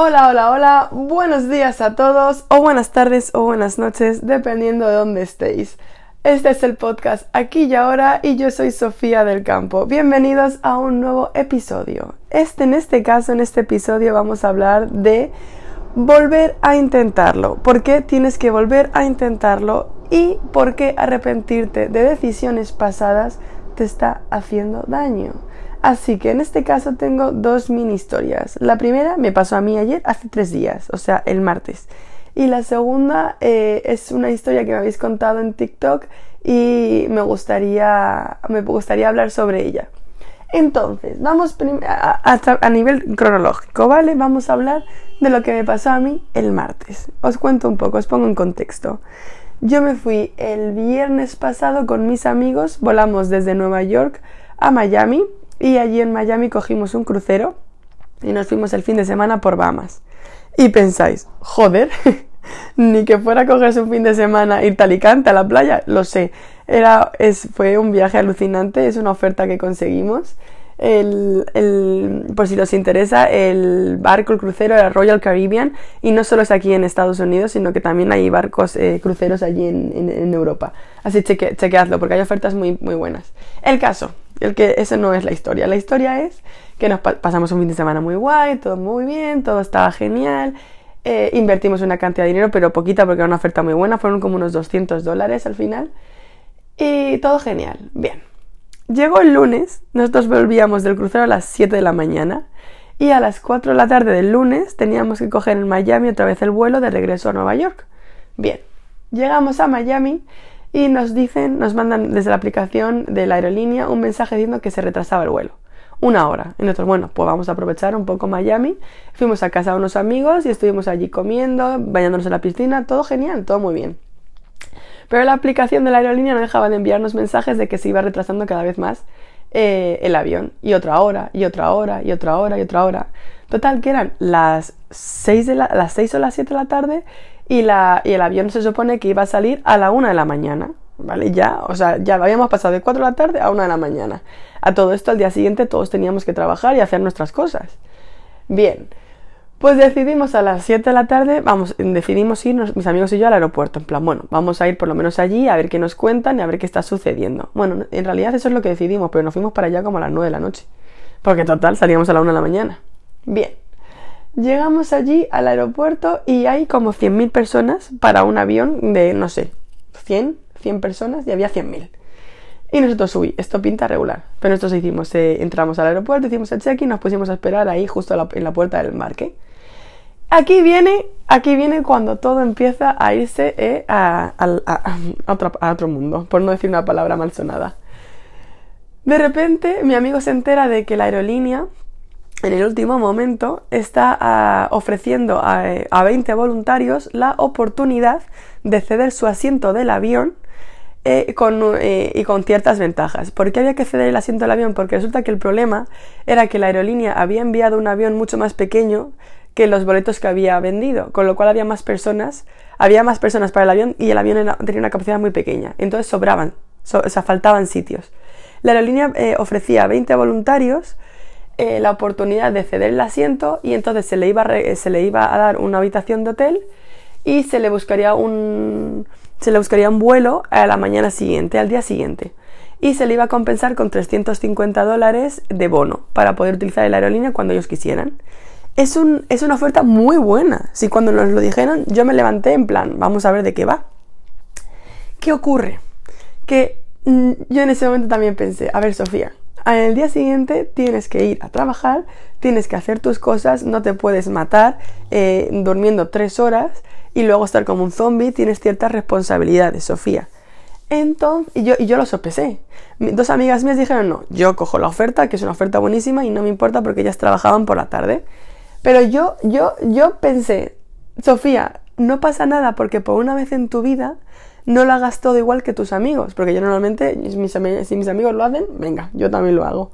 Hola, hola, hola, buenos días a todos, o buenas tardes o buenas noches, dependiendo de dónde estéis. Este es el podcast Aquí y Ahora y yo soy Sofía del Campo. Bienvenidos a un nuevo episodio. Este, en este caso, en este episodio vamos a hablar de volver a intentarlo. ¿Por qué tienes que volver a intentarlo? Y por qué arrepentirte de decisiones pasadas te está haciendo daño. Así que en este caso tengo dos mini historias. La primera me pasó a mí ayer, hace tres días, o sea, el martes. Y la segunda eh, es una historia que me habéis contado en TikTok y me gustaría, me gustaría hablar sobre ella. Entonces, vamos a, a, nivel cronológico, ¿vale? Vamos a hablar de lo que me pasó a mí el martes. Os cuento un poco, os pongo en contexto. Yo me fui el viernes pasado con mis amigos, volamos desde Nueva York a Miami y allí en Miami cogimos un crucero y nos fuimos el fin de semana por Bahamas. Y pensáis, joder, ni que fuera a cogerse un fin de semana ir talicante a la playa, lo sé. Era, es, fue un viaje alucinante, es una oferta que conseguimos. El, el, por si os interesa, el barco, el crucero era Royal Caribbean y no solo es aquí en Estados Unidos, sino que también hay barcos, eh, cruceros allí en, en, Europa. Así cheque, chequeadlo porque hay ofertas muy, muy buenas. El caso, el que eso no es la historia. La historia es que nos pasamos un fin de semana muy guay, todo muy bien, todo estaba genial. Eh, invertimos una cantidad de dinero, pero poquita porque era una oferta muy buena, fueron como unos 200 dólares al final. Y todo genial, bien. Llegó el lunes, nosotros volvíamos del crucero a las 7 de la mañana y a las 4 de la tarde del lunes teníamos que coger en Miami otra vez el vuelo de regreso a Nueva York. Bien, llegamos a Miami y nos dicen, nos mandan desde la aplicación de la aerolínea un mensaje diciendo que se retrasaba el vuelo. Una hora. Y nosotros, bueno, pues vamos a aprovechar un poco Miami. Fuimos a casa de unos amigos y estuvimos allí comiendo, bañándonos en la piscina, todo genial, todo muy bien. Pero la aplicación de la aerolínea no dejaba de enviarnos mensajes de que se iba retrasando cada vez más eh, el avión. Y otra hora, y otra hora, y otra hora, y otra hora. Total, que eran las 6, de las 6 o las 7 de la tarde y, la, el avión se supone que iba a salir a la 1 de la mañana. ¿Vale? Ya, o sea, ya habíamos pasado de 4 de la tarde a 1 de la mañana. A todo esto, al día siguiente todos teníamos que trabajar y hacer nuestras cosas. Bien, pues decidimos a las 7 de la tarde, vamos, decidimos irnos, mis amigos y yo, al aeropuerto. En plan, bueno, vamos a ir por lo menos allí a ver qué nos cuentan y a ver qué está sucediendo. Bueno, en realidad eso es lo que decidimos, pero nos fuimos para allá como a las 9 de la noche. Porque total, salíamos a la 1 de la mañana. Bien, Llegamos allí al aeropuerto y hay como 100.000 personas para un avión de, no sé, 100, 100 personas y había 100.000. Y nosotros, uy, esto pinta regular. Pero nosotros hicimos, eh, entramos al aeropuerto, hicimos el check-in, nos pusimos a esperar ahí justo en la puerta del embarque. Aquí viene, aquí viene cuando todo empieza a irse eh, a, otro, a otro mundo, por no decir una palabra mal sonada. De repente, mi amigo se entera de que la aerolínea en el último momento está ah, ofreciendo a, 20 voluntarios la oportunidad de ceder su asiento del avión eh, eh, y con ciertas ventajas. ¿Por qué había que ceder el asiento del avión? Porque resulta que el problema era que la aerolínea había enviado un avión mucho más pequeño que los boletos que había vendido, con lo cual había más personas, había más personas para el avión y el avión tenía una capacidad muy pequeña, entonces sobraban, o sea, faltaban sitios. La aerolínea eh, ofrecía 20 voluntarios eh, la oportunidad de ceder el asiento y entonces se le, iba a se le iba a dar una habitación de hotel y se le buscaría un se le buscaría un vuelo a la mañana siguiente, al día siguiente. Y se le iba a compensar con 350 dólares de bono para poder utilizar la aerolínea cuando ellos quisieran. Es, un, es una oferta muy buena. Si cuando nos lo dijeron, yo me levanté en plan, vamos a ver de qué va. ¿Qué ocurre? Que mm, yo en ese momento también pensé, a ver Sofía, el día siguiente tienes que ir a trabajar, tienes que hacer tus cosas, no te puedes matar eh, durmiendo tres horas y luego estar como un zombie, tienes ciertas responsabilidades, Sofía. Entonces, y yo, y yo lo sopesé. dos amigas mías dijeron, no, yo cojo la oferta, que es una oferta buenísima y no me importa porque ellas trabajaban por la tarde. Pero yo, yo, yo pensé, Sofía, no pasa nada porque por una vez en tu vida no lo hagas todo igual que tus amigos, porque yo normalmente, si mis amigos lo hacen, venga, yo también lo hago.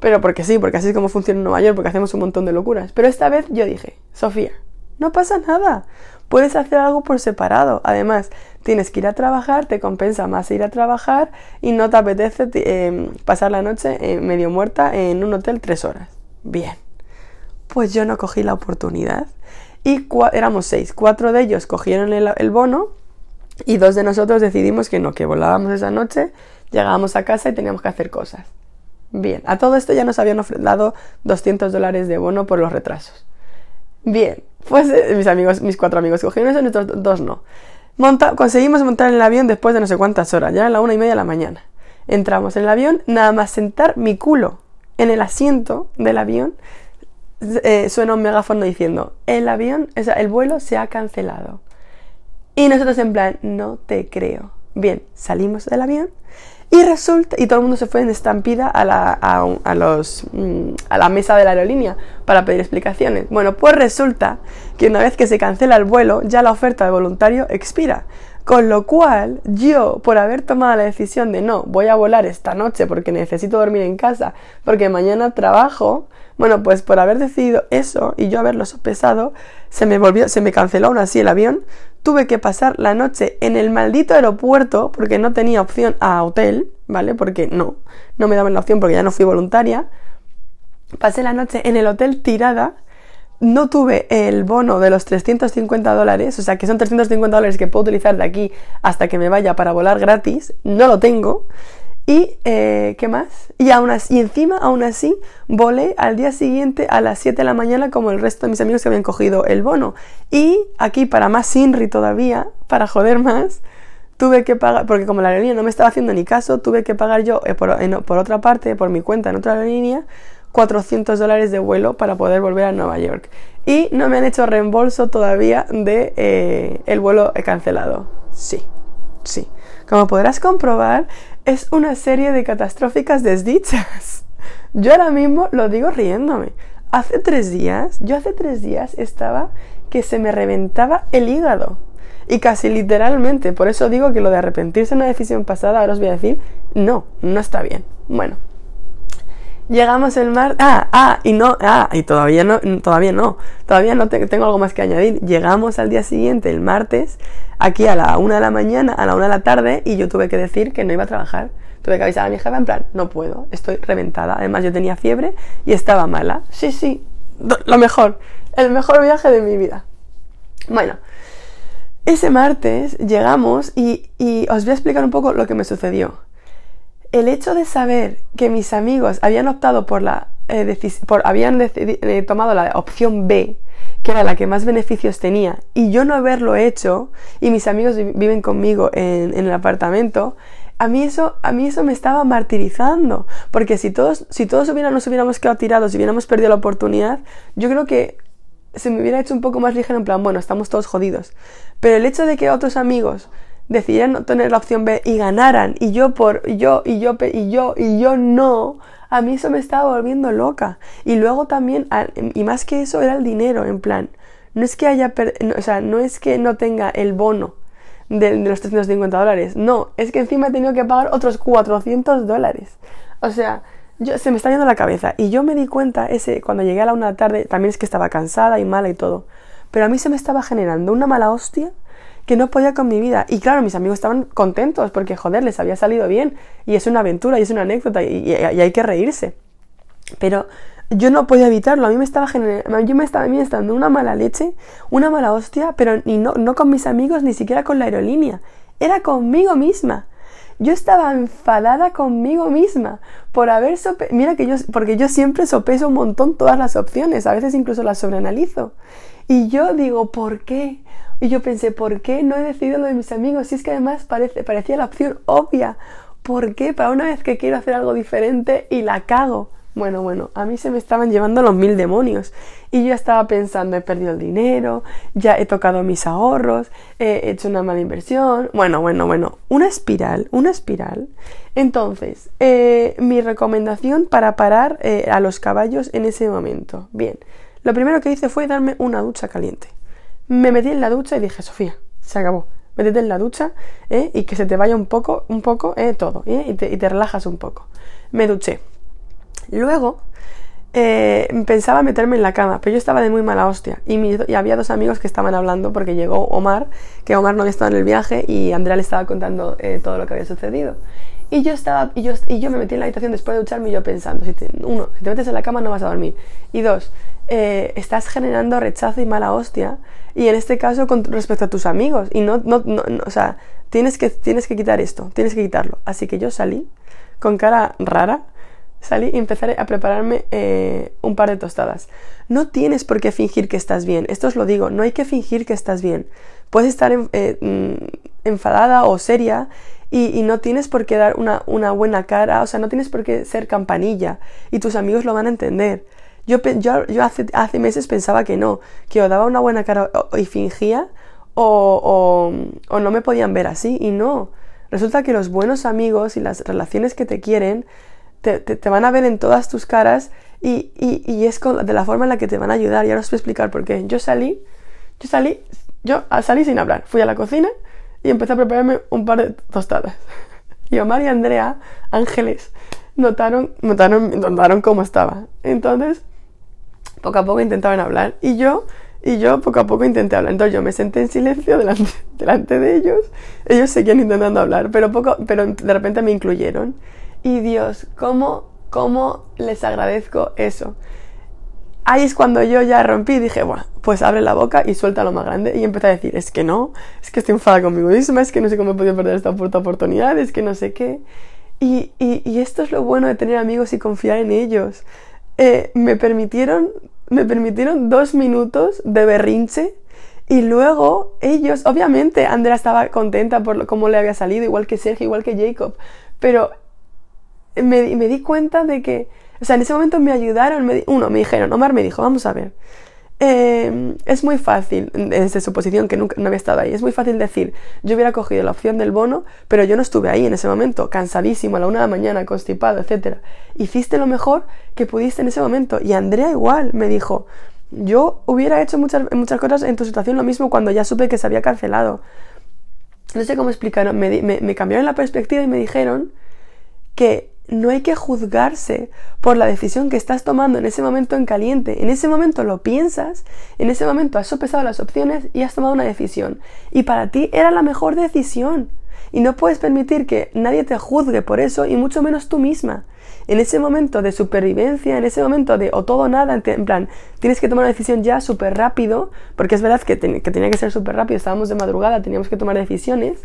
Pero porque sí, porque así es como funciona en Nueva York, porque hacemos un montón de locuras. Pero esta vez yo dije, Sofía, no pasa nada. Puedes hacer algo por separado. Además, tienes que ir a trabajar, te compensa más ir a trabajar y no te apetece em, pasar la noche eh, medio muerta en un hotel tres horas. Bien. Pues yo no cogí la oportunidad. Y éramos seis. Cuatro de ellos cogieron el bono y dos de nosotros decidimos que no, que volábamos esa noche, llegábamos a casa y teníamos que hacer cosas. Bien, a todo esto ya nos habían dado 200 dólares de bono por los retrasos. Bien, pues eh, mis amigos, mis cuatro amigos cogieron eso, nosotros dos no. conseguimos montar el avión después de no sé cuántas horas, ya era la una y media de la mañana. Entramos en el avión, nada más sentar mi culo en el asiento del avión, eh, suena un megáfono diciendo, el avión, o sea, el vuelo se ha cancelado. Y nosotros en plan, no te creo. Bien, salimos del avión y resulta, y todo el mundo se fue en estampida a la, a, los, mm, a la mesa de la aerolínea para pedir explicaciones. Bueno, pues resulta que una vez que se cancela el vuelo, ya la oferta de voluntario expira. Con lo cual, yo, por haber tomado la decisión de no, voy a volar esta noche porque necesito dormir en casa, porque mañana trabajo, bueno, pues por haber decidido eso y yo haberlo sopesado, se me volvió, se me canceló aún así el avión, tuve que pasar la noche en el maldito aeropuerto porque no tenía opción a hotel, ¿vale? Porque no, no me daban la opción porque ya no fui voluntaria. Pasé la noche en el hotel tirada no tuve el bono de los 350 dólares, o sea que son 350 dólares que puedo utilizar de aquí hasta que me vaya para volar gratis, no lo tengo. Y, eh, ¿qué más? Y, aún así, encima, aún así, volé al día siguiente a las 7 de la mañana como el resto de mis amigos que habían cogido el bono. Y aquí, para más Sinri todavía, para joder más, tuve que pagar, porque como la aerolínea no me estaba haciendo ni caso, tuve que pagar yo eh, por, por otra parte, por mi cuenta en otra aerolínea, 400 dólares de vuelo para poder volver a Nueva York. Y no me han hecho reembolso todavía de eh, el vuelo cancelado. Sí, sí. Como podrás comprobar, es una serie de catastróficas desdichas. Yo ahora mismo lo digo riéndome. Hace tres días, yo hace tres días estaba que se me reventaba el hígado. Y casi literalmente, por eso digo que lo de arrepentirse de una decisión pasada, ahora os voy a decir, no, no está bien. Bueno, Llegamos el mar. Ah, ah, y no, ah, y todavía no, todavía no, todavía no tengo algo más que añadir. Llegamos al día siguiente, el martes, aquí a la una de la mañana, a la una de la tarde, y yo tuve que decir que no iba a trabajar. Tuve que avisar a mi jefa en plan, no puedo, estoy reventada. Además, yo tenía fiebre y estaba mala. Sí, sí, lo mejor, el mejor viaje de mi vida. Bueno, ese martes llegamos y, y os voy a explicar un poco lo que me sucedió el hecho de saber que mis amigos habían optado por la eh, habían eh, tomado la opción B, que era la que más beneficios tenía, y yo no haberlo hecho, y mis amigos viven conmigo en, el apartamento, a mí eso, a mí eso me estaba martirizando, porque si todos, si todos nos hubiéramos quedado tirados y hubiéramos perdido la oportunidad, yo creo que se me hubiera hecho un poco más ligero en plan, bueno, estamos todos jodidos. Pero el hecho de que otros amigos decidieran no tener la opción B y ganaran y yo por yo y yo y yo y yo no, a mí eso me estaba volviendo loca. Y luego también, y más que eso, era el dinero, en plan, no es que haya, o sea, no es que no tenga el bono de, los 350 dólares, no, es que encima he tenido que pagar otros 400 dólares. O sea, yo, se me está yendo la cabeza. Y yo me di cuenta, ese, cuando llegué a la una de la tarde, también es que estaba cansada y mala y todo. Pero a mí se me estaba generando una mala hostia que no podía con mi vida. Y claro, mis amigos estaban contentos porque, joder, les había salido bien y es una aventura y es una anécdota y, hay que reírse. Pero yo no podía evitarlo, a mí me estaba generando, yo me estaba, a mí dando una mala leche, una mala hostia, pero ni no, no con mis amigos, ni siquiera con la aerolínea, era conmigo misma. Yo estaba enfadada conmigo misma por haber sope mira que yo porque yo siempre sopeso un montón todas las opciones, a veces incluso las sobreanalizo. Y yo digo, ¿por qué? Y yo pensé, ¿por qué no he decidido lo de mis amigos? Si es que además parece, parecía la opción obvia. ¿Por qué? Para una vez que quiero hacer algo diferente y la cago. Bueno, bueno, a mí se me estaban llevando los mil demonios. Y yo estaba pensando, he perdido el dinero, ya he tocado mis ahorros, he hecho una mala inversión. Bueno, bueno, bueno, una espiral, una espiral. Entonces, eh, mi recomendación para parar eh, a los caballos en ese momento. Bien, lo primero que hice fue darme una ducha caliente. Me metí en la ducha y dije, Sofía, se acabó. Métete en la ducha ¿eh? y que se te vaya un poco, un poco ¿eh? todo ¿eh? y, te, relajas un poco. Me duché. Luego eh, pensaba meterme en la cama, pero yo estaba de muy mala hostia y, y, había dos amigos que estaban hablando porque llegó Omar, que Omar no había estado en el viaje y Andrea le estaba contando todo lo que había sucedido. Y yo estaba, y yo, y yo me metí en la habitación después de ducharme y yo pensando, si uno, si te metes en la cama no vas a dormir. Y dos, eh, estás generando rechazo y mala hostia. Y en este caso con respecto a tus amigos. Y no, no, o sea, tienes que, tienes que quitar esto, tienes que quitarlo. Así que yo salí con cara rara, salí y empecé a prepararme eh, un par de tostadas. No tienes por qué fingir que estás bien. Esto os lo digo, no hay que fingir que estás bien. Puedes estar eh, mm, enfadada o seria y, no tienes por qué dar una, buena cara, o sea, no tienes por qué ser campanilla y tus amigos lo van a entender. Yo, yo, yo hace, meses pensaba que no, que o daba una buena cara y fingía o, o, no me podían ver así y no. Resulta que los buenos amigos y las relaciones que te quieren te, te, van a ver en todas tus caras y, y, es de la forma en la que te van a ayudar. Y ahora os voy a explicar por qué. Yo salí, yo salí, yo salí sin hablar. Fui a la cocina y empecé a prepararme un par de tostadas. Y Omar y Andrea, ángeles, notaron, notaron, notaron cómo estaba. Entonces, poco a poco intentaban hablar y yo, y yo poco a poco intenté hablar. Entonces yo me senté en silencio delante, delante de ellos. Ellos seguían intentando hablar, pero, poco, pero de repente me incluyeron. Y Dios, ¿cómo, cómo les agradezco eso? Ahí es cuando yo ya rompí y dije, bueno, pues abre la boca y suelta lo más grande. Y empecé a decir, es que no, es que estoy enfadada conmigo misma, es que no sé cómo he podido perder esta oportunidad, es que no sé qué. Y, y, esto es lo bueno de tener amigos y confiar en ellos. Eh, me, permitieron, me permitieron dos minutos de berrinche y luego ellos, obviamente Andrea estaba contenta por cómo le había salido, igual que Sergio, igual que Jacob, pero me, me di cuenta de que o sea, en ese momento me ayudaron, me, uno, me dijeron, Omar me dijo, vamos a ver, eh, es muy fácil, desde su posición que nunca no había estado ahí, es muy fácil decir, yo hubiera cogido la opción del bono, pero yo no estuve ahí en ese momento, cansadísimo, a la una de la mañana, constipado, etc. Hiciste lo mejor que pudiste en ese momento. Y Andrea igual me dijo, yo hubiera hecho muchas, muchas cosas en tu situación lo mismo cuando ya supe que se había cancelado. No sé cómo explicaron, me, me cambiaron la perspectiva y me dijeron que no hay que juzgarse por la decisión que estás tomando en ese momento en caliente. En ese momento lo piensas, en ese momento has sopesado las opciones y has tomado una decisión. Y para ti era la mejor decisión. Y no puedes permitir que nadie te juzgue por eso y mucho menos tú misma. En ese momento de supervivencia, en ese momento de o todo o nada, en plan, tienes que tomar una decisión ya súper rápido, porque es verdad que, que tenía que ser súper rápido, estábamos de madrugada, teníamos que tomar decisiones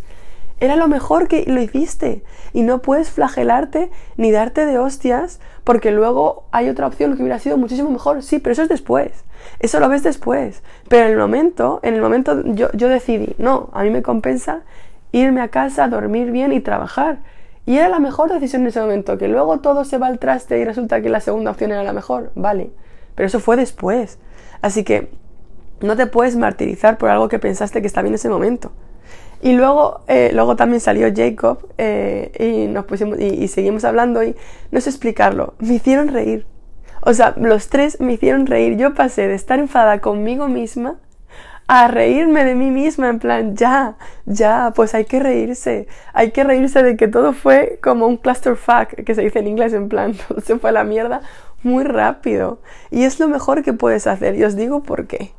era lo mejor que lo hiciste. Y no puedes flagelarte ni darte de hostias porque luego hay otra opción que hubiera sido muchísimo mejor. Sí, pero eso es después. Eso lo ves después. Pero en el momento, en el momento yo, yo decidí, no, a mí me compensa irme a casa, dormir bien y trabajar. Y era la mejor decisión en ese momento. Que luego todo se va al traste y resulta que la segunda opción era la mejor. Vale. Pero eso fue después. Así que no te puedes martirizar por algo que pensaste que estaba bien en ese momento. Y luego, eh, luego también salió Jacob eh, y nos pusimos y, seguimos hablando y no sé explicarlo. Me hicieron reír. O sea, los tres me hicieron reír. Yo pasé de estar enfadada conmigo misma a reírme de mí misma, en plan, ya, ya, pues hay que reírse. Hay que reírse de que todo fue como un clusterfuck, que se dice en inglés, en plan, todo se fue a la mierda muy rápido. Y es lo mejor que puedes hacer. Y os digo por qué.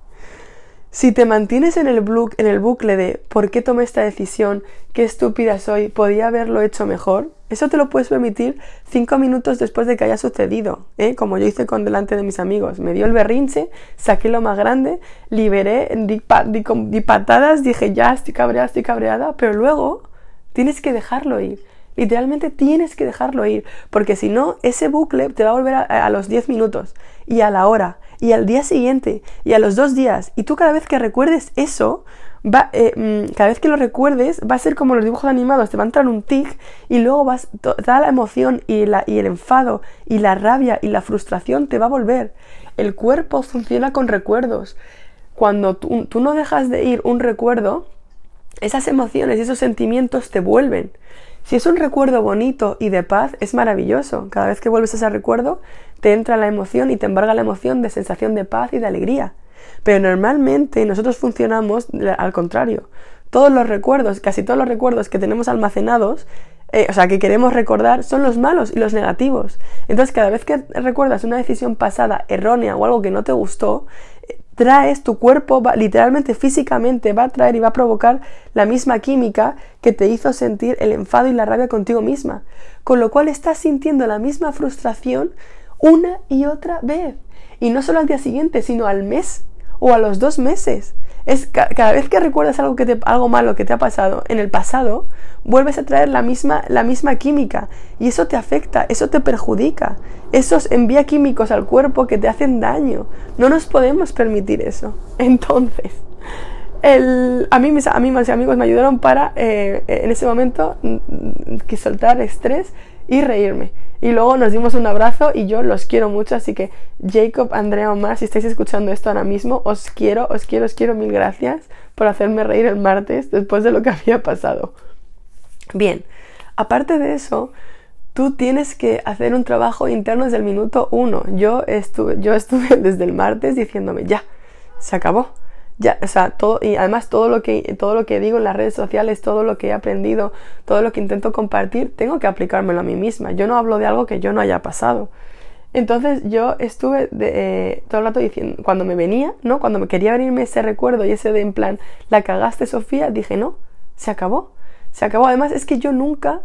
Si te mantienes en el, en el bucle de ¿por qué tomé esta decisión? ¿Qué estúpida soy? ¿Podía haberlo hecho mejor? Eso te lo puedes permitir cinco minutos después de que haya sucedido, ¿eh? como yo hice con delante de mis amigos. Me dio el berrinche, saqué lo más grande, liberé, di, di patadas, dije ya estoy cabreada, estoy cabreada, pero luego tienes que dejarlo ir. Literalmente tienes que dejarlo ir, porque si no, ese bucle te va a volver a, los 10 minutos y a la hora y al día siguiente y a los dos días. Y tú cada vez que recuerdes eso, va, eh, mm, cada vez que lo recuerdes, va a ser como los dibujos animados, te va a entrar un tic y luego vas, toda la emoción y, la, y el enfado y la rabia y la frustración te va a volver. El cuerpo funciona con recuerdos. Cuando tú, tú no dejas de ir un recuerdo, esas emociones y esos sentimientos te vuelven. Si es un recuerdo bonito y de paz, es maravilloso. Cada vez que vuelves a ese recuerdo, te entra la emoción y te embarga la emoción de sensación de paz y de alegría. Pero normalmente nosotros funcionamos al contrario. Todos los recuerdos, casi todos los recuerdos que tenemos almacenados, eh, o sea, que queremos recordar, son los malos y los negativos. Entonces, cada vez que recuerdas una decisión pasada errónea o algo que no te gustó, traes, tu cuerpo literalmente físicamente va a traer y va a provocar la misma química que te hizo sentir el enfado y la rabia contigo misma. Con lo cual estás sintiendo la misma frustración una y otra vez. Y no solo al día siguiente, sino al mes o a los dos meses. Es cada vez que recuerdas algo, que te, algo malo que te ha pasado en el pasado, vuelves a traer la misma, la misma química y eso te afecta, eso te perjudica, eso envía químicos al cuerpo que te hacen daño. No nos podemos permitir eso. Entonces, el, a, mí, mis, a mí amigos me ayudaron para eh, en ese momento que soltar estrés y reírme. Y luego nos dimos un abrazo y yo los quiero mucho, así que Jacob, Andrea, Omar, si estáis escuchando esto ahora mismo, os quiero, os quiero, os quiero mil gracias por hacerme reír el martes después de lo que había pasado. Bien, aparte de eso, tú tienes que hacer un trabajo interno desde el minuto uno. Yo estuve, yo estuve desde el martes diciéndome, ya, se acabó ya, o sea, todo, y además todo lo, que, todo lo que digo en las redes sociales, todo lo que he aprendido, todo lo que intento compartir, tengo que aplicármelo a mí misma. Yo no hablo de algo que yo no haya pasado. Entonces yo estuve eh, todo el rato diciendo, cuando me venía, ¿no? Cuando me quería venirme ese recuerdo y ese de en plan, la cagaste Sofía, dije, no, se acabó. Se acabó. Además es que yo nunca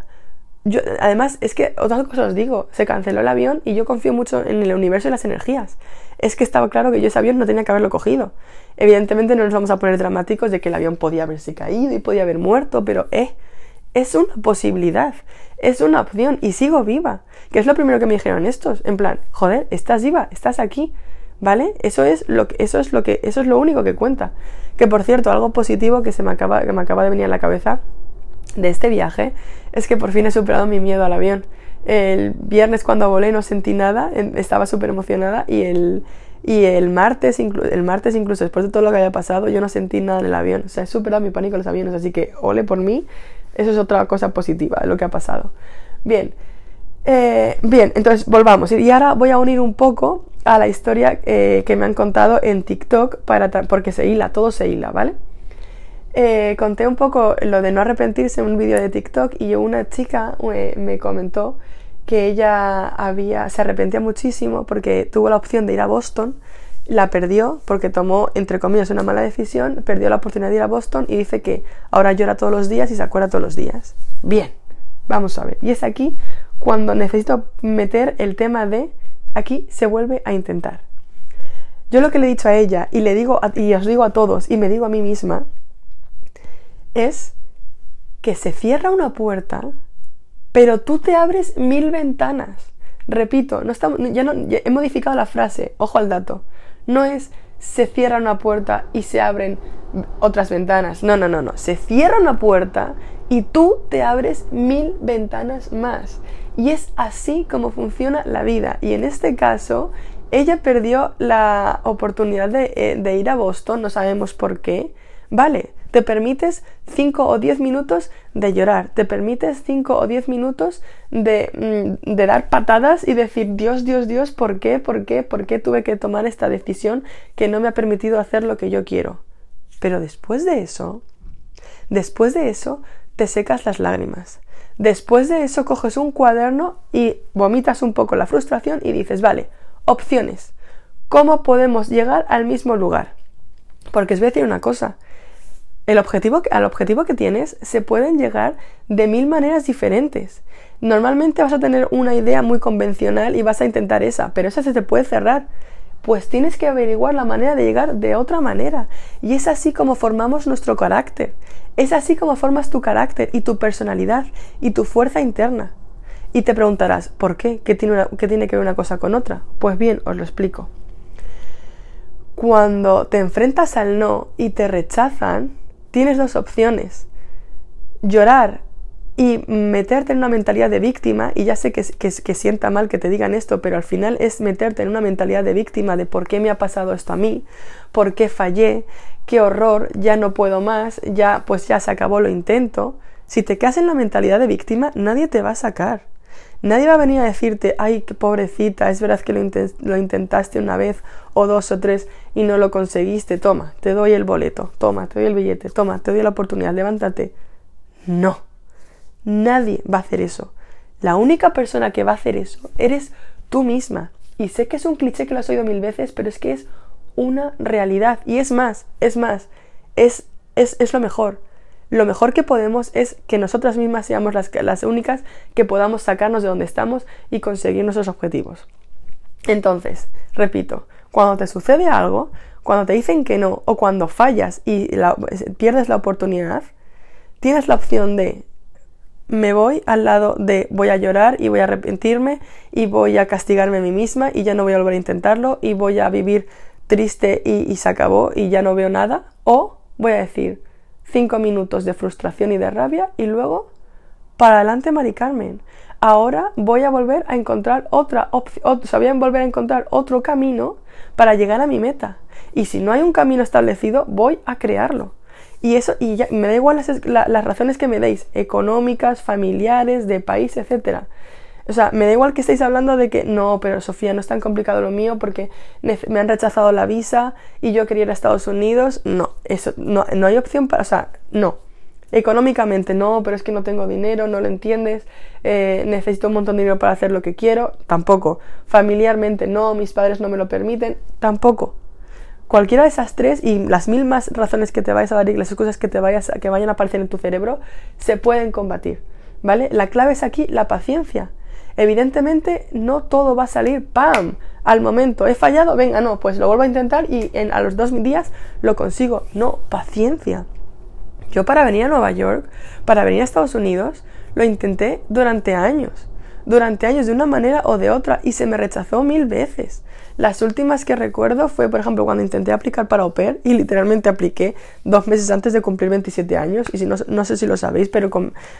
yo, además, es que otra cosa os digo, se canceló el avión y yo confío mucho en el universo y las energías. Es que estaba claro que yo ese avión no tenía que haberlo cogido. Evidentemente no nos vamos a poner dramáticos de que el avión podía haberse caído y podía haber muerto, pero eh, es una posibilidad, es una opción y sigo viva. Que es lo primero que me dijeron estos, en plan, joder, estás viva, estás aquí, ¿vale? Eso es lo que, eso es lo que, eso es lo único que cuenta. Que por cierto, algo positivo que se me acaba, que me acaba de venir a la cabeza de este viaje es que por fin he superado mi miedo al avión. El viernes cuando volé no sentí nada, estaba súper emocionada y el, y el martes, el martes incluso después de todo lo que había pasado yo no sentí nada en el avión. O sea, he superado mi pánico en los aviones, así que ole por mí, eso es otra cosa positiva lo que ha pasado. Bien, eh, bien, entonces volvamos. Y ahora voy a unir un poco a la historia eh, que me han contado en TikTok para porque se hila, todo se hila, ¿vale? Eh, conté un poco lo de no arrepentirse en un vídeo de TikTok y una chica eh, me comentó que ella había, se arrepentía muchísimo porque tuvo la opción de ir a Boston, la perdió porque tomó, entre comillas, una mala decisión, perdió la oportunidad de ir a Boston y dice que ahora llora todos los días y se acuerda todos los días. Bien, vamos a ver. Y es aquí cuando necesito meter el tema de aquí se vuelve a intentar. Yo lo que le he dicho a ella y le digo y os digo a todos y me digo a mí misma es que se cierra una puerta, pero tú te abres mil ventanas. Repito, no estamos, ya no, he modificado la frase, ojo al dato. No es se cierra una puerta y se abren otras ventanas. No, no, no, no. Se cierra una puerta y tú te abres mil ventanas más. Y es así como funciona la vida. Y en este caso, ella perdió la oportunidad de, eh, de ir a Boston, no sabemos por qué. Vale, te permites 5 o 10 minutos de llorar, te permites 5 o 10 minutos de, mm, de, dar patadas y decir, Dios, Dios, Dios, ¿por qué? ¿Por qué? ¿Por qué tuve que tomar esta decisión que no me ha permitido hacer lo que yo quiero? Pero después de eso, después de eso, te secas las lágrimas. Después de eso, coges un cuaderno y vomitas un poco la frustración y dices, vale, opciones. ¿Cómo podemos llegar al mismo lugar? Porque os voy a decir una cosa, el objetivo, al objetivo que tienes se pueden llegar de mil maneras diferentes. Normalmente vas a tener una idea muy convencional y vas a intentar esa, pero esa se te puede cerrar. Pues tienes que averiguar la manera de llegar de otra manera. Y es así como formamos nuestro carácter. Es así como formas tu carácter y tu personalidad y tu fuerza interna. Y te preguntarás, ¿por qué? ¿Qué tiene, ¿Qué tiene que ver una cosa con otra? Pues bien, os lo explico. Cuando te enfrentas al no y te rechazan, tienes dos opciones. Llorar y meterte en una mentalidad de víctima, y ya sé que, que, sienta mal que te digan esto, pero al final es meterte en una mentalidad de víctima de por qué me ha pasado esto a mí, por qué fallé, qué horror, ya no puedo más, ya pues ya se acabó lo intento. Si te quedas en la mentalidad de víctima, nadie te va a sacar. Nadie va a venir a decirte, ay, qué pobrecita, es verdad que lo, intentaste una vez o dos o tres y no lo conseguiste, toma, te doy el boleto, toma, te doy el billete, toma, te doy la oportunidad, levántate. No, nadie va a hacer eso. La única persona que va a hacer eso eres tú misma. Y sé que es un cliché que lo has oído mil veces, pero es que es una realidad. Y es más, es más, es, es, es lo mejor. Lo mejor que podemos es que nosotras mismas seamos las, únicas que podamos sacarnos de donde estamos y conseguir nuestros objetivos. Entonces, repito, cuando te sucede algo, cuando te dicen que no o cuando fallas y pierdes la oportunidad, tienes la opción de me voy al lado de voy a llorar y voy a arrepentirme y voy a castigarme a mí misma y ya no voy a volver a intentarlo y voy a vivir triste y se acabó y ya no veo nada o voy a decir cinco minutos de frustración y de rabia y luego para adelante Mari Carmen ahora voy a volver a encontrar otra opción, o sea, voy a volver a encontrar otro camino para llegar a mi meta. Y si no hay un camino establecido, voy a crearlo. Y eso, y ya, me da igual las, las razones que me deis, económicas, familiares, de país, etcétera. O sea, me da igual que estéis hablando de que no, pero Sofía, no es tan complicado lo mío porque me han rechazado la visa y yo quería ir a Estados Unidos. No, eso no, no hay opción para, o sea, no. Económicamente no, pero es que no tengo dinero, no lo entiendes, eh, necesito un montón de dinero para hacer lo que quiero, tampoco. Familiarmente no, mis padres no me lo permiten, tampoco. Cualquiera de esas tres y las mil más razones que te vayas a dar y las excusas que te vayas que vayan a aparecer en tu cerebro se pueden combatir, ¿vale? La clave es aquí la paciencia. Evidentemente no todo va a salir ¡pam! al momento. He fallado, venga, no, pues lo vuelvo a intentar y en, a los dos días lo consigo. No, paciencia. Yo para venir a Nueva York, para venir a Estados Unidos, lo intenté durante años, durante años de una manera o de otra y se me rechazó mil veces. Las últimas que recuerdo fue, por ejemplo, cuando intenté aplicar para pair y literalmente apliqué dos meses antes de cumplir 27 años. Y si no, sé si lo sabéis, pero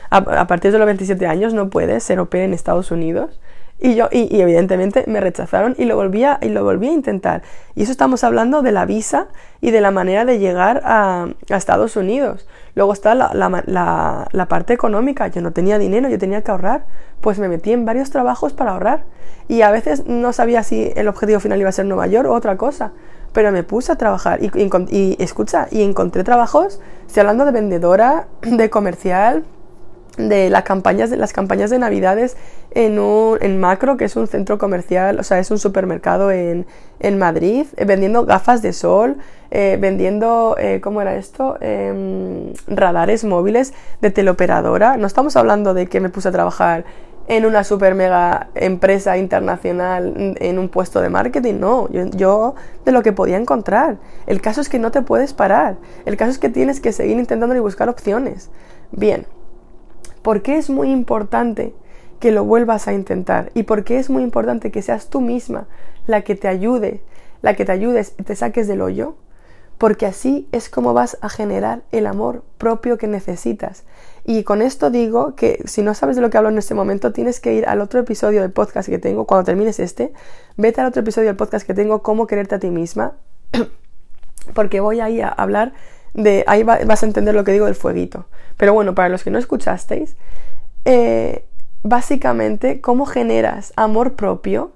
a, a, partir de los 27 años no puedes ser pair en Estados Unidos. Y yo, y, evidentemente me rechazaron y lo, volví a, y lo volví a intentar. Y eso estamos hablando de la visa y de la manera de llegar a, Estados Unidos. Luego está la, la, parte económica. Yo no tenía dinero, yo tenía que ahorrar. Pues me metí en varios trabajos para ahorrar. Y a veces no sabía si el objetivo final iba a ser Nueva York o otra cosa. Pero me puse a trabajar y, y, y escucha, y encontré trabajos, estoy hablando de vendedora, de comercial, de las campañas de las campañas de navidades en un en macro que es un centro comercial o sea es un supermercado en, en Madrid eh, vendiendo gafas de sol eh, vendiendo eh, cómo era esto em, radares móviles de teleoperadora no estamos hablando de que me puse a trabajar en una super mega empresa internacional en un puesto de marketing, no, yo, yo, de lo que podía encontrar. El caso es que no te puedes parar, el caso es que tienes que seguir intentando y buscar opciones. Bien, ¿Por qué es muy importante que lo vuelvas a intentar? ¿Y por qué es muy importante que seas tú misma la que te ayude, la que te ayudes y te saques del hoyo? Porque así es como vas a generar el amor propio que necesitas. Y con esto digo que si no sabes de lo que hablo en este momento, tienes que ir al otro episodio del podcast que tengo, cuando termines este, vete al otro episodio del podcast que tengo, cómo quererte a ti misma, porque voy ahí a hablar de, ahí vas a entender lo que digo del fueguito. Pero bueno, para los que no escuchasteis, eh, básicamente cómo generas amor propio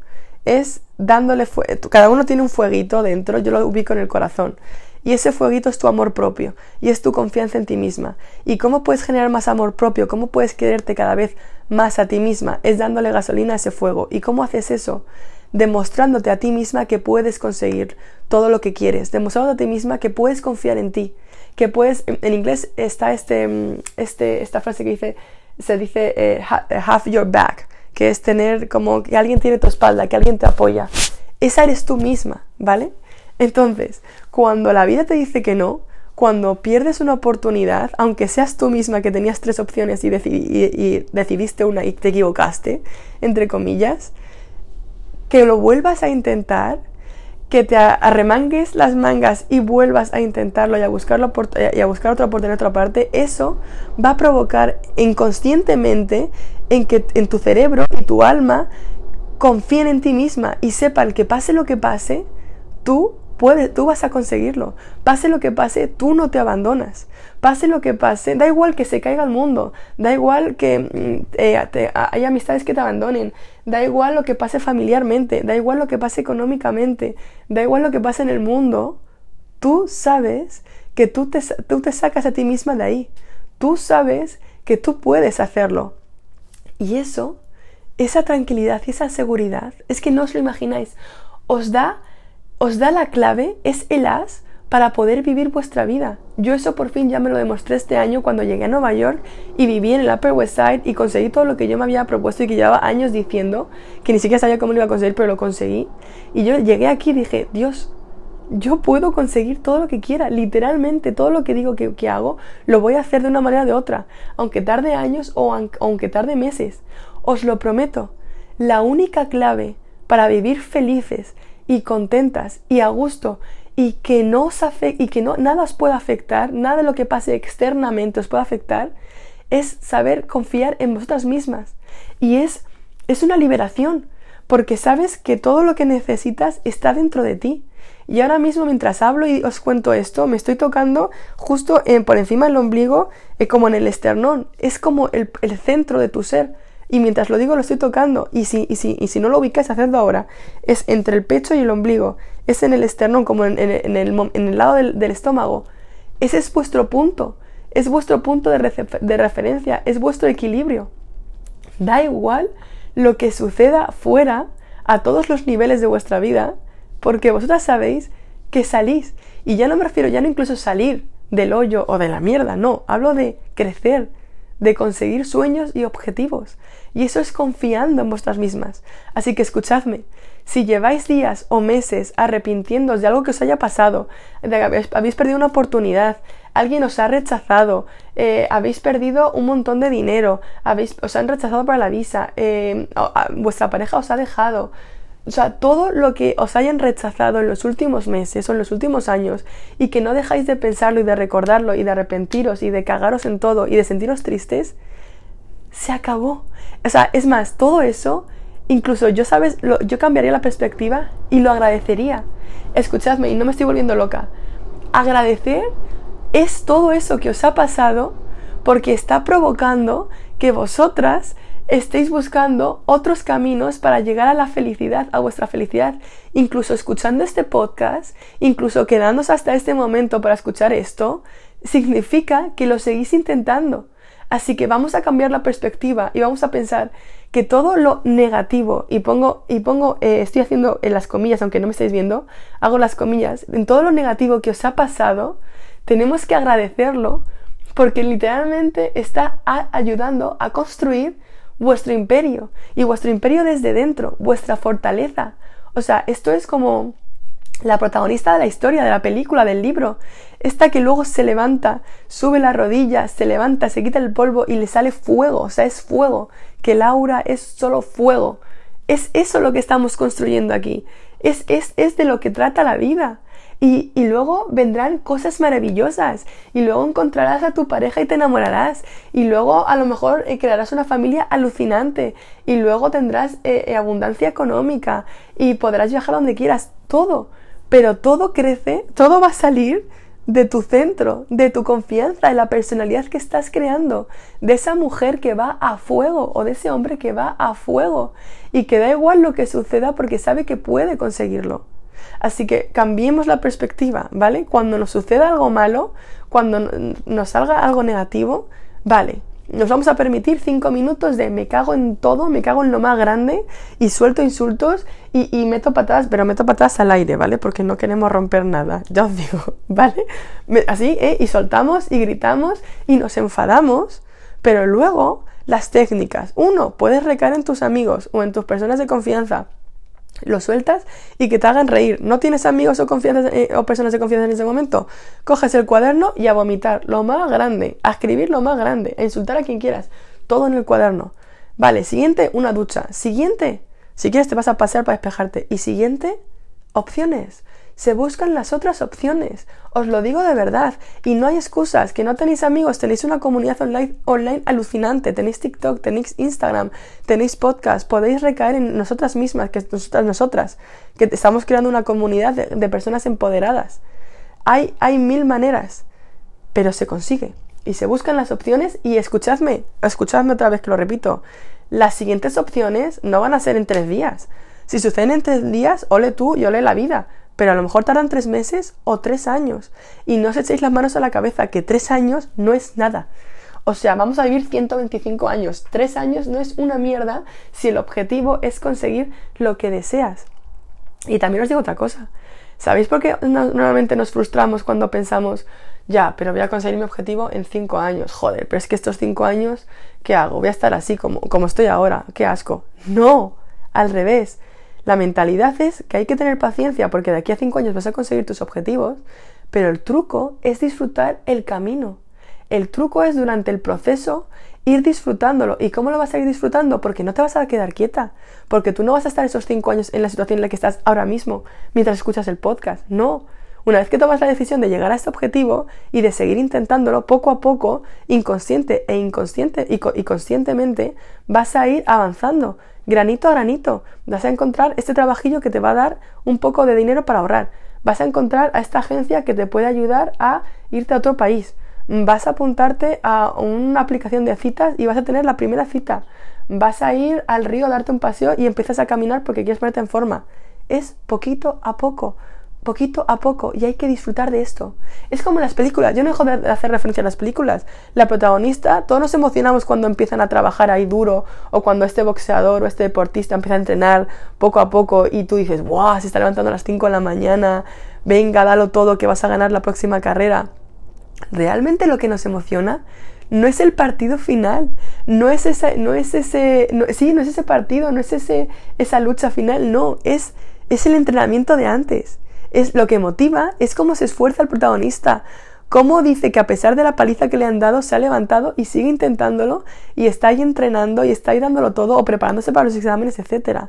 es dándole fuego. Cada uno tiene un fueguito dentro, yo lo ubico en el corazón. Y ese fueguito es tu amor propio y es tu confianza en ti misma. ¿Y cómo puedes generar más amor propio? ¿Cómo puedes quererte cada vez más a ti misma? Es dándole gasolina a ese fuego. ¿Y cómo haces eso? Demostrándote a ti misma que puedes conseguir todo lo que quieres, demostrándote a ti misma que puedes confiar en ti, que puedes, en inglés está este, mm, este, esta frase que dice, se dice eh, have your back, que es tener como que alguien tiene tu espalda, que alguien te apoya. Esa eres tú misma, ¿vale? Entonces, cuando la vida te dice que no, cuando pierdes una oportunidad, aunque seas tú misma que tenías tres opciones y, y decidiste una y te equivocaste, entre comillas, que lo vuelvas a intentar que te arremangues las mangas y vuelvas a intentarlo y a, buscarlo y a buscar otra oportunidad otra parte, eso va a provocar inconscientemente en que en tu cerebro y tu alma confíen en ti misma y sepan que pase lo que pase, tú tú vas a conseguirlo. Pase lo que pase, tú no te abandonas. Pase lo que pase, da igual que se caiga el mundo, da igual que mm, eh, hay amistades que te abandonen, da igual lo que pase familiarmente, da igual lo que pase económicamente, da igual lo que pase en el mundo. Tú sabes que tú te, tú te sacas a ti misma de ahí. Tú sabes que tú puedes hacerlo. Y eso, esa tranquilidad y esa seguridad, es que no os lo imagináis, os da os da la clave, es el as para poder vivir vuestra vida. Yo eso por fin ya me lo demostré este año cuando llegué a Nueva York y viví en el Upper West Side y conseguí todo lo que yo me había propuesto y que llevaba años diciendo, que ni siquiera sabía cómo lo iba a conseguir, pero lo conseguí. Y yo llegué aquí y dije, Dios, yo puedo conseguir todo lo que quiera, literalmente todo lo que digo que, hago, lo voy a hacer de una manera o de otra, aunque tarde años o aunque tarde meses. Os lo prometo, la única clave para vivir felices y contentas y a gusto y que no os y que no nada os pueda afectar, nada de lo que pase externamente os pueda afectar, es saber confiar en vosotras mismas. Y es, es una liberación, porque sabes que todo lo que necesitas está dentro de ti. Y ahora mismo mientras hablo y os cuento esto, me estoy tocando justo por encima del ombligo, eh, como en el esternón. Es como el, el centro de tu ser. Y mientras lo digo, lo estoy tocando. Y si, y si, y si no lo ubicáis, hacedlo ahora. Es entre el pecho y el ombligo. Es en el esternón, como en, el, en el, lado del, estómago. Ese es vuestro punto. Es vuestro punto de, de referencia. Es vuestro equilibrio. Da igual lo que suceda fuera a todos los niveles de vuestra vida, porque vosotras sabéis que salís. Y ya no me refiero ya no incluso salir del hoyo o de la mierda, no, hablo de crecer, de conseguir sueños y objetivos. Y eso es confiando en vuestras mismas. Así que escuchadme, si lleváis días o meses arrepintiéndoos de algo que os haya pasado, habéis perdido una oportunidad, alguien os ha rechazado, eh, habéis perdido un montón de dinero, habéis, os han rechazado para la visa, eh, vuestra pareja os ha dejado, o sea, todo lo que os hayan rechazado en los últimos meses o en los últimos años y que no dejáis de pensarlo y de recordarlo y de arrepentiros y de cagaros en todo y de sentiros tristes, se acabó. O sea, es más, todo eso, incluso yo, ¿sabes? yo cambiaría la perspectiva y lo agradecería. Escuchadme y no me estoy volviendo loca. Agradecer es todo eso que os ha pasado porque está provocando que vosotras estéis buscando otros caminos para llegar a la felicidad, a vuestra felicidad, incluso escuchando este podcast, incluso quedándose hasta este momento para escuchar esto, significa que lo seguís intentando. Así que vamos a cambiar la perspectiva y vamos a pensar que todo lo negativo, y pongo, y pongo, eh, estoy haciendo en las comillas, aunque no me estáis viendo, hago las comillas, en todo lo negativo que os ha pasado, tenemos que agradecerlo porque literalmente está ayudando a construir vuestro imperio y vuestro imperio desde dentro, vuestra fortaleza. O sea, esto es como la protagonista de la historia, de la película, del libro. Esta que luego se levanta, sube las rodillas, se levanta, se quita el polvo y le sale fuego. O sea, es fuego. Que Laura es solo fuego. Es eso lo que estamos construyendo aquí. Es, es, es de lo que trata la vida. Y, luego vendrán cosas maravillosas. Y luego encontrarás a tu pareja y te enamorarás. Y luego a lo mejor eh, crearás una familia alucinante. Y luego tendrás eh, eh, abundancia económica. Y podrás viajar donde quieras, todo, pero todo crece, todo va a salir de tu centro, de tu confianza, de la personalidad que estás creando, de esa mujer que va a fuego o de ese hombre que va a fuego. Y que da igual lo que suceda porque sabe que puede conseguirlo. Así que cambiemos la perspectiva, ¿vale? Cuando nos suceda algo malo, cuando nos salga algo negativo, vale, nos vamos a permitir cinco minutos de me cago en todo, me cago en lo más grande y suelto insultos y, meto patadas, pero meto patadas al aire, ¿vale? Porque no queremos romper nada, ya os digo, ¿vale? Así, ¿eh? Y soltamos y gritamos y nos enfadamos, pero luego las técnicas. Uno, puedes recaer en tus amigos o en tus personas de confianza lo sueltas y que te hagan reír. ¿No tienes amigos o, eh, o personas de confianza en ese momento? Coges el cuaderno y a vomitar lo más grande, a escribir lo más grande, a insultar a quien quieras. Todo en el cuaderno. Vale, siguiente, una ducha. Siguiente, si quieres te vas a pasear para despejarte. Y siguiente, opciones se buscan las otras opciones. Os lo digo de verdad. Y no hay excusas. Que no tenéis amigos, tenéis una comunidad online, alucinante. Tenéis TikTok, tenéis Instagram, tenéis podcast. Podéis recaer en nosotras mismas, que nosotras, nosotras que estamos creando una comunidad de, personas empoderadas. Hay, hay mil maneras, pero se consigue. Y se buscan las opciones y escuchadme, escuchadme otra vez que lo repito. Las siguientes opciones no van a ser en tres días. Si suceden en tres días, ole tú y ole la vida pero a lo mejor tardan tres meses o tres años. Y no os echéis las manos a la cabeza, que tres años no es nada. O sea, vamos a vivir 125 años. Tres años no es una mierda si el objetivo es conseguir lo que deseas. Y también os digo otra cosa. ¿Sabéis por qué normalmente nos frustramos cuando pensamos, ya, pero voy a conseguir mi objetivo en cinco años? Joder, pero es que estos cinco años, ¿qué hago? Voy a estar así como, como estoy ahora, qué asco. No, al revés. La mentalidad es que hay que tener paciencia porque de aquí a cinco años vas a conseguir tus objetivos, pero el truco es disfrutar el camino. El truco es durante el proceso ir disfrutándolo. ¿Y cómo lo vas a ir disfrutando? Porque no te vas a quedar quieta, porque tú no vas a estar esos cinco años en la situación en la que estás ahora mismo mientras escuchas el podcast. No. Una vez que tomas la decisión de llegar a este objetivo y de seguir intentándolo poco a poco, inconsciente e inconsciente y, conscientemente, vas a ir avanzando, granito a granito. Vas a encontrar este trabajillo que te va a dar un poco de dinero para ahorrar. Vas a encontrar a esta agencia que te puede ayudar a irte a otro país vas a apuntarte a una aplicación de citas y vas a tener la primera cita. Vas a ir al río a darte un paseo y empiezas a caminar porque quieres ponerte en forma. Es poquito a poco, poquito a poco y hay que disfrutar de esto. Es como las películas, yo no dejo de hacer referencia a las películas. La protagonista, todos nos emocionamos cuando empiezan a trabajar ahí duro o cuando este boxeador o este deportista empieza a entrenar poco a poco y tú dices, ¡guau! Se está levantando a las 5 de la mañana, venga, dalo todo que vas a ganar la próxima carrera realmente lo que nos emociona no es el partido final, no es ese, no es ese, sí, no es ese partido, no es ese, esa lucha final, no, es, es el entrenamiento de antes. Es lo que motiva, es cómo se esfuerza el protagonista, cómo dice que a pesar de la paliza que le han dado, se ha levantado y sigue intentándolo y está ahí entrenando y está ahí dándolo todo o preparándose para los exámenes, etc.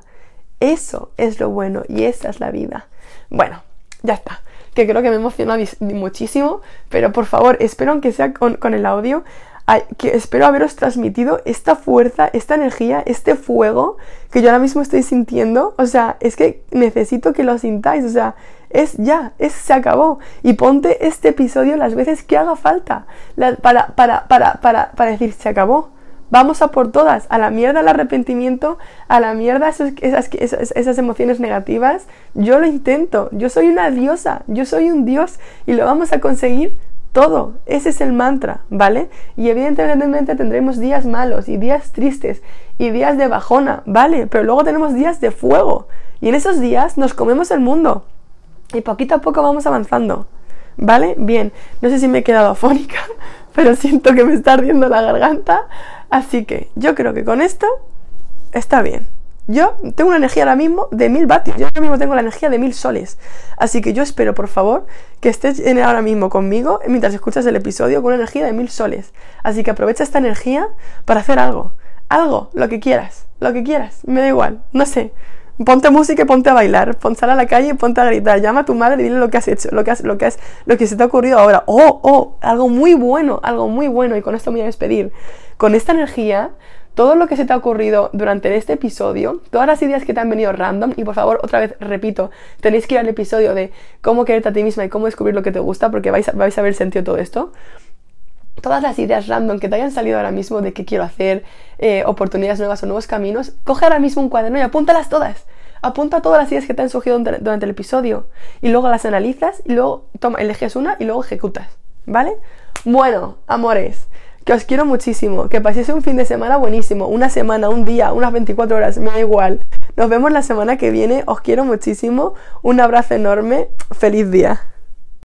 Eso es lo bueno y esa es la vida. Bueno, ya está que creo que me emociona muchísimo, pero por favor, espero aunque sea con, el audio, que espero haberos transmitido esta fuerza, esta energía, este fuego que yo ahora mismo estoy sintiendo. O sea, es que necesito que lo sintáis. O sea, es ya, es, se acabó. Y ponte este episodio las veces que haga falta para, para, para, para, para decir, se acabó. Vamos a por todas, a la mierda el arrepentimiento, a la mierda esas, esas, emociones negativas. Yo lo intento, yo soy una diosa, yo soy un dios y lo vamos a conseguir todo. Ese es el mantra, ¿vale? Y evidentemente tendremos días malos y días tristes y días de bajona, ¿vale? Pero luego tenemos días de fuego y en esos días nos comemos el mundo y poquito a poco vamos avanzando. ¿Vale? Bien, no sé si me he quedado afónica, pero siento que me está ardiendo la garganta. Así que yo creo que con esto está bien. Yo tengo una energía ahora mismo de mil vatios. Yo ahora mismo tengo la energía de mil soles. Así que yo espero, por favor, que estés ahora mismo conmigo mientras escuchas el episodio con una energía de mil soles. Así que aprovecha esta energía para hacer algo. Algo, lo que quieras. Lo que quieras. Me da igual. No sé. Ponte música y ponte a bailar, ponte a la calle y ponte a gritar, llama a tu madre y dile lo que has hecho, lo que, has, lo que, has, lo que se te ha ocurrido ahora. Oh, oh, algo muy bueno, algo muy bueno y con esto me voy a despedir. Con esta energía, todo lo que se te ha ocurrido durante este episodio, todas las ideas que te han venido random, y por favor, otra vez repito, tenéis que ir al episodio de cómo quererte a ti misma y cómo descubrir lo que te gusta, porque vais a, vais a ver sentido todo esto todas las ideas random que te hayan salido ahora mismo de qué quiero hacer, eh, oportunidades nuevas o nuevos caminos, coge ahora mismo un cuaderno y apúntalas todas. Apunta todas las ideas que te han surgido durante el episodio y luego las analizas y luego toma, una y luego ejecutas. ¿Vale? Bueno, amores, que os quiero muchísimo, que paséis un fin de semana buenísimo, una semana, un día, unas 24 horas, me da igual. Nos vemos la semana que viene, os quiero muchísimo, un abrazo enorme, feliz día.